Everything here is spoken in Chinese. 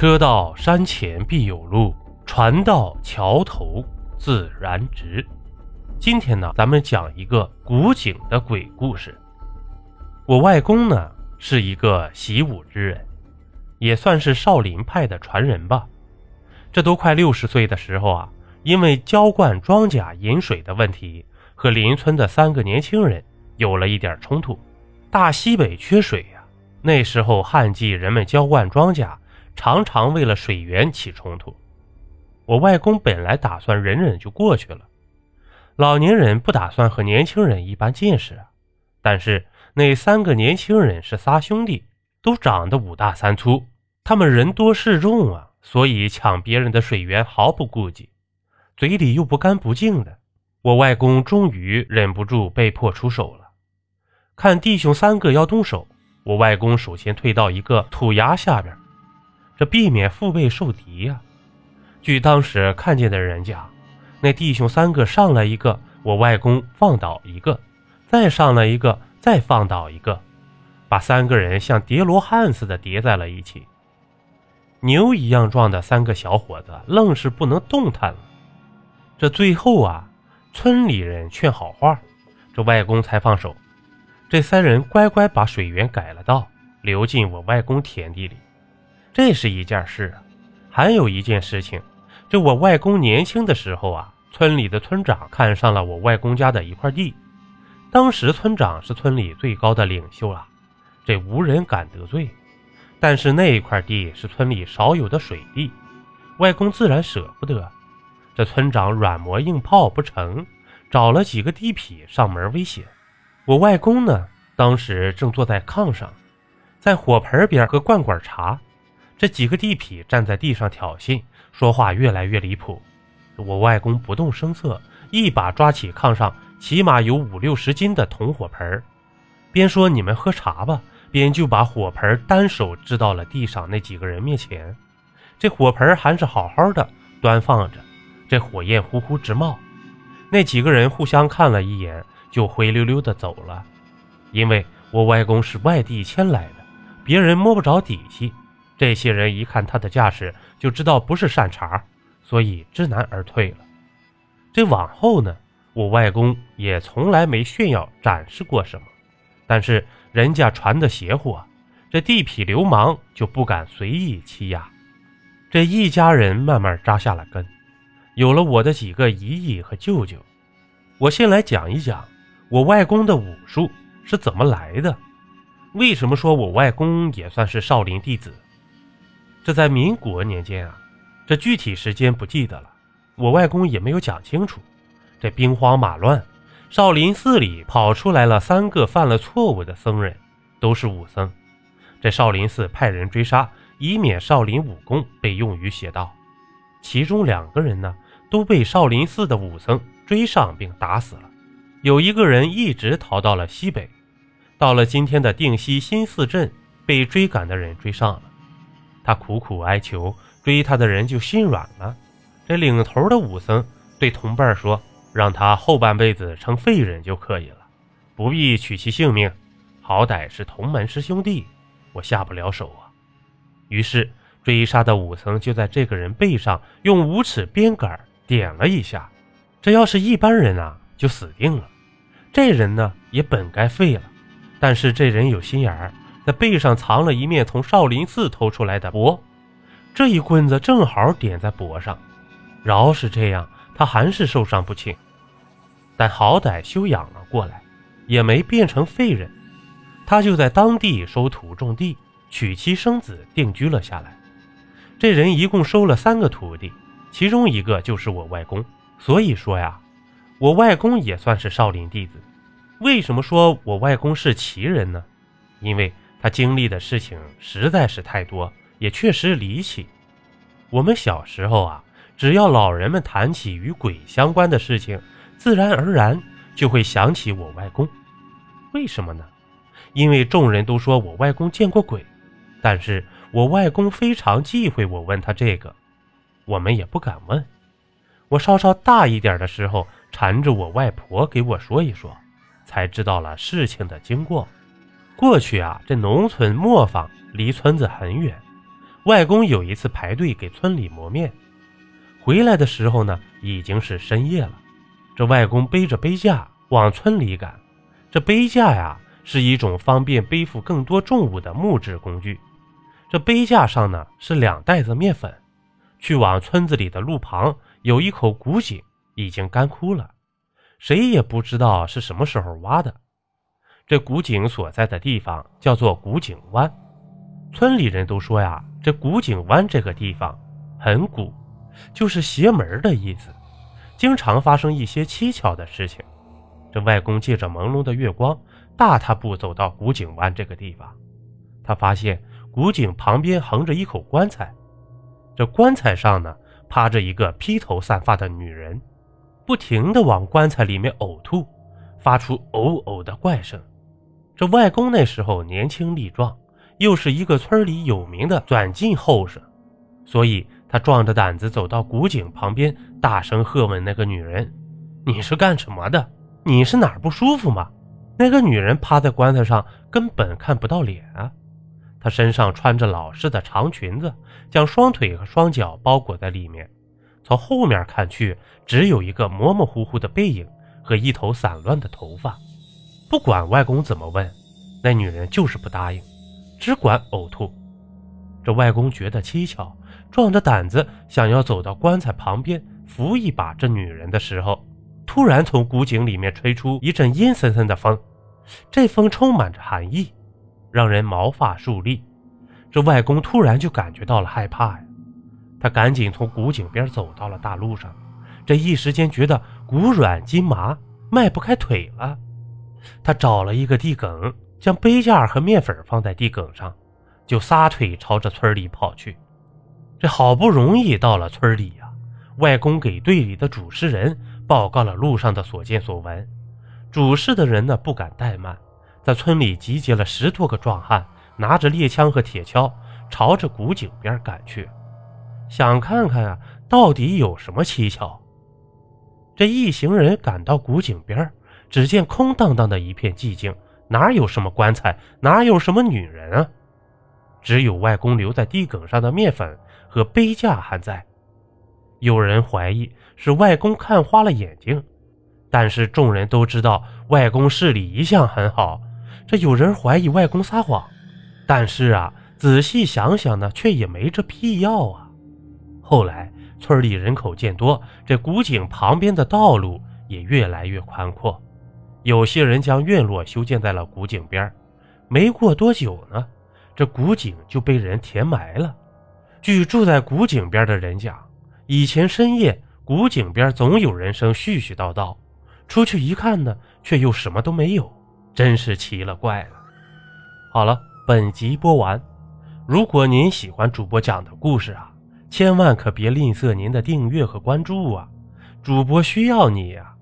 车到山前必有路，船到桥头自然直。今天呢，咱们讲一个古井的鬼故事。我外公呢是一个习武之人，也算是少林派的传人吧。这都快六十岁的时候啊，因为浇灌庄稼饮水的问题，和邻村的三个年轻人有了一点冲突。大西北缺水呀，那时候旱季，人们浇灌庄稼。常常为了水源起冲突。我外公本来打算忍忍就过去了，老年人不打算和年轻人一般见识啊。但是那三个年轻人是仨兄弟，都长得五大三粗，他们人多势众啊，所以抢别人的水源毫不顾忌，嘴里又不干不净的。我外公终于忍不住被迫出手了。看弟兄三个要动手，我外公首先退到一个土崖下边。这避免腹背受敌呀。据当时看见的人讲，那弟兄三个上来一个，我外公放倒一个，再上来一个，再放倒一个，把三个人像叠罗汉似的叠在了一起。牛一样壮的三个小伙子愣是不能动弹了。这最后啊，村里人劝好话，这外公才放手。这三人乖乖把水源改了道，流进我外公田地里。这是一件事，还有一件事情，就我外公年轻的时候啊，村里的村长看上了我外公家的一块地。当时村长是村里最高的领袖啊，这无人敢得罪。但是那一块地是村里少有的水地，外公自然舍不得。这村长软磨硬泡不成，找了几个地痞上门威胁。我外公呢，当时正坐在炕上，在火盆边喝罐罐茶。这几个地痞站在地上挑衅，说话越来越离谱。我外公不动声色，一把抓起炕上起码有五六十斤的铜火盆，边说“你们喝茶吧”，边就把火盆单手支到了地上那几个人面前。这火盆还是好好的端放着，这火焰呼呼直冒。那几个人互相看了一眼，就灰溜溜的走了。因为我外公是外地迁来的，别人摸不着底细。这些人一看他的架势，就知道不是善茬，所以知难而退了。这往后呢，我外公也从来没炫耀展示过什么，但是人家传的邪乎啊，这地痞流氓就不敢随意欺压。这一家人慢慢扎下了根，有了我的几个姨姨和舅舅。我先来讲一讲我外公的武术是怎么来的，为什么说我外公也算是少林弟子？这在民国年间啊，这具体时间不记得了，我外公也没有讲清楚。这兵荒马乱，少林寺里跑出来了三个犯了错误的僧人，都是武僧。这少林寺派人追杀，以免少林武功被用于邪道。其中两个人呢，都被少林寺的武僧追上并打死了。有一个人一直逃到了西北，到了今天的定西新寺镇，被追赶的人追上了。他苦苦哀求，追他的人就心软了。这领头的武僧对同伴说：“让他后半辈子成废人就可以了，不必取其性命。好歹是同门师兄弟，我下不了手啊。”于是追杀的武僧就在这个人背上用五尺鞭杆点了一下。这要是一般人啊，就死定了。这人呢，也本该废了，但是这人有心眼儿。在背上藏了一面从少林寺偷出来的钵，这一棍子正好点在脖上。饶是这样，他还是受伤不轻，但好歹休养了过来，也没变成废人。他就在当地收土种地，娶妻生子，定居了下来。这人一共收了三个徒弟，其中一个就是我外公。所以说呀，我外公也算是少林弟子。为什么说我外公是奇人呢？因为。他经历的事情实在是太多，也确实离奇。我们小时候啊，只要老人们谈起与鬼相关的事情，自然而然就会想起我外公。为什么呢？因为众人都说我外公见过鬼，但是我外公非常忌讳我问他这个，我们也不敢问。我稍稍大一点的时候，缠着我外婆给我说一说，才知道了事情的经过。过去啊，这农村磨坊离村子很远，外公有一次排队给村里磨面，回来的时候呢，已经是深夜了。这外公背着背架往村里赶，这背架呀是一种方便背负更多重物的木质工具。这背架上呢是两袋子面粉。去往村子里的路旁有一口古井，已经干枯了，谁也不知道是什么时候挖的。这古井所在的地方叫做古井湾，村里人都说呀，这古井湾这个地方很古，就是邪门的意思，经常发生一些蹊跷的事情。这外公借着朦胧的月光，大踏步走到古井湾这个地方，他发现古井旁边横着一口棺材。这棺材上呢，趴着一个披头散发的女人，不停地往棺材里面呕吐，发出呕呕的怪声。这外公那时候年轻力壮，又是一个村里有名的转进后生，所以他壮着胆子走到古井旁边，大声喝问那个女人：“你是干什么的？你是哪不舒服吗？”那个女人趴在棺材上，根本看不到脸啊。她身上穿着老式的长裙子，将双腿和双脚包裹在里面。从后面看去，只有一个模模糊糊的背影和一头散乱的头发。不管外公怎么问，那女人就是不答应，只管呕吐。这外公觉得蹊跷，壮着胆子想要走到棺材旁边扶一把这女人的时候，突然从古井里面吹出一阵阴森森的风，这风充满着寒意。让人毛发竖立，这外公突然就感觉到了害怕呀，他赶紧从古井边走到了大路上，这一时间觉得骨软筋麻，迈不开腿了。他找了一个地埂，将杯架和面粉放在地埂上，就撒腿朝着村里跑去。这好不容易到了村里呀，外公给队里的主事人报告了路上的所见所闻，主事的人呢不敢怠慢。在村里集结了十多个壮汉，拿着猎枪和铁锹，朝着古井边赶去，想看看啊，到底有什么蹊跷。这一行人赶到古井边，只见空荡荡的一片寂静，哪有什么棺材，哪有什么女人啊？只有外公留在地埂上的面粉和杯架还在。有人怀疑是外公看花了眼睛，但是众人都知道外公视力一向很好。这有人怀疑外公撒谎，但是啊，仔细想想呢，却也没这必要啊。后来村里人口渐多，这古井旁边的道路也越来越宽阔，有些人将院落修建在了古井边。没过多久呢，这古井就被人填埋了。据住在古井边的人讲，以前深夜古井边总有人声絮絮叨叨，出去一看呢，却又什么都没有。真是奇了怪了。好了，本集播完。如果您喜欢主播讲的故事啊，千万可别吝啬您的订阅和关注啊，主播需要你呀。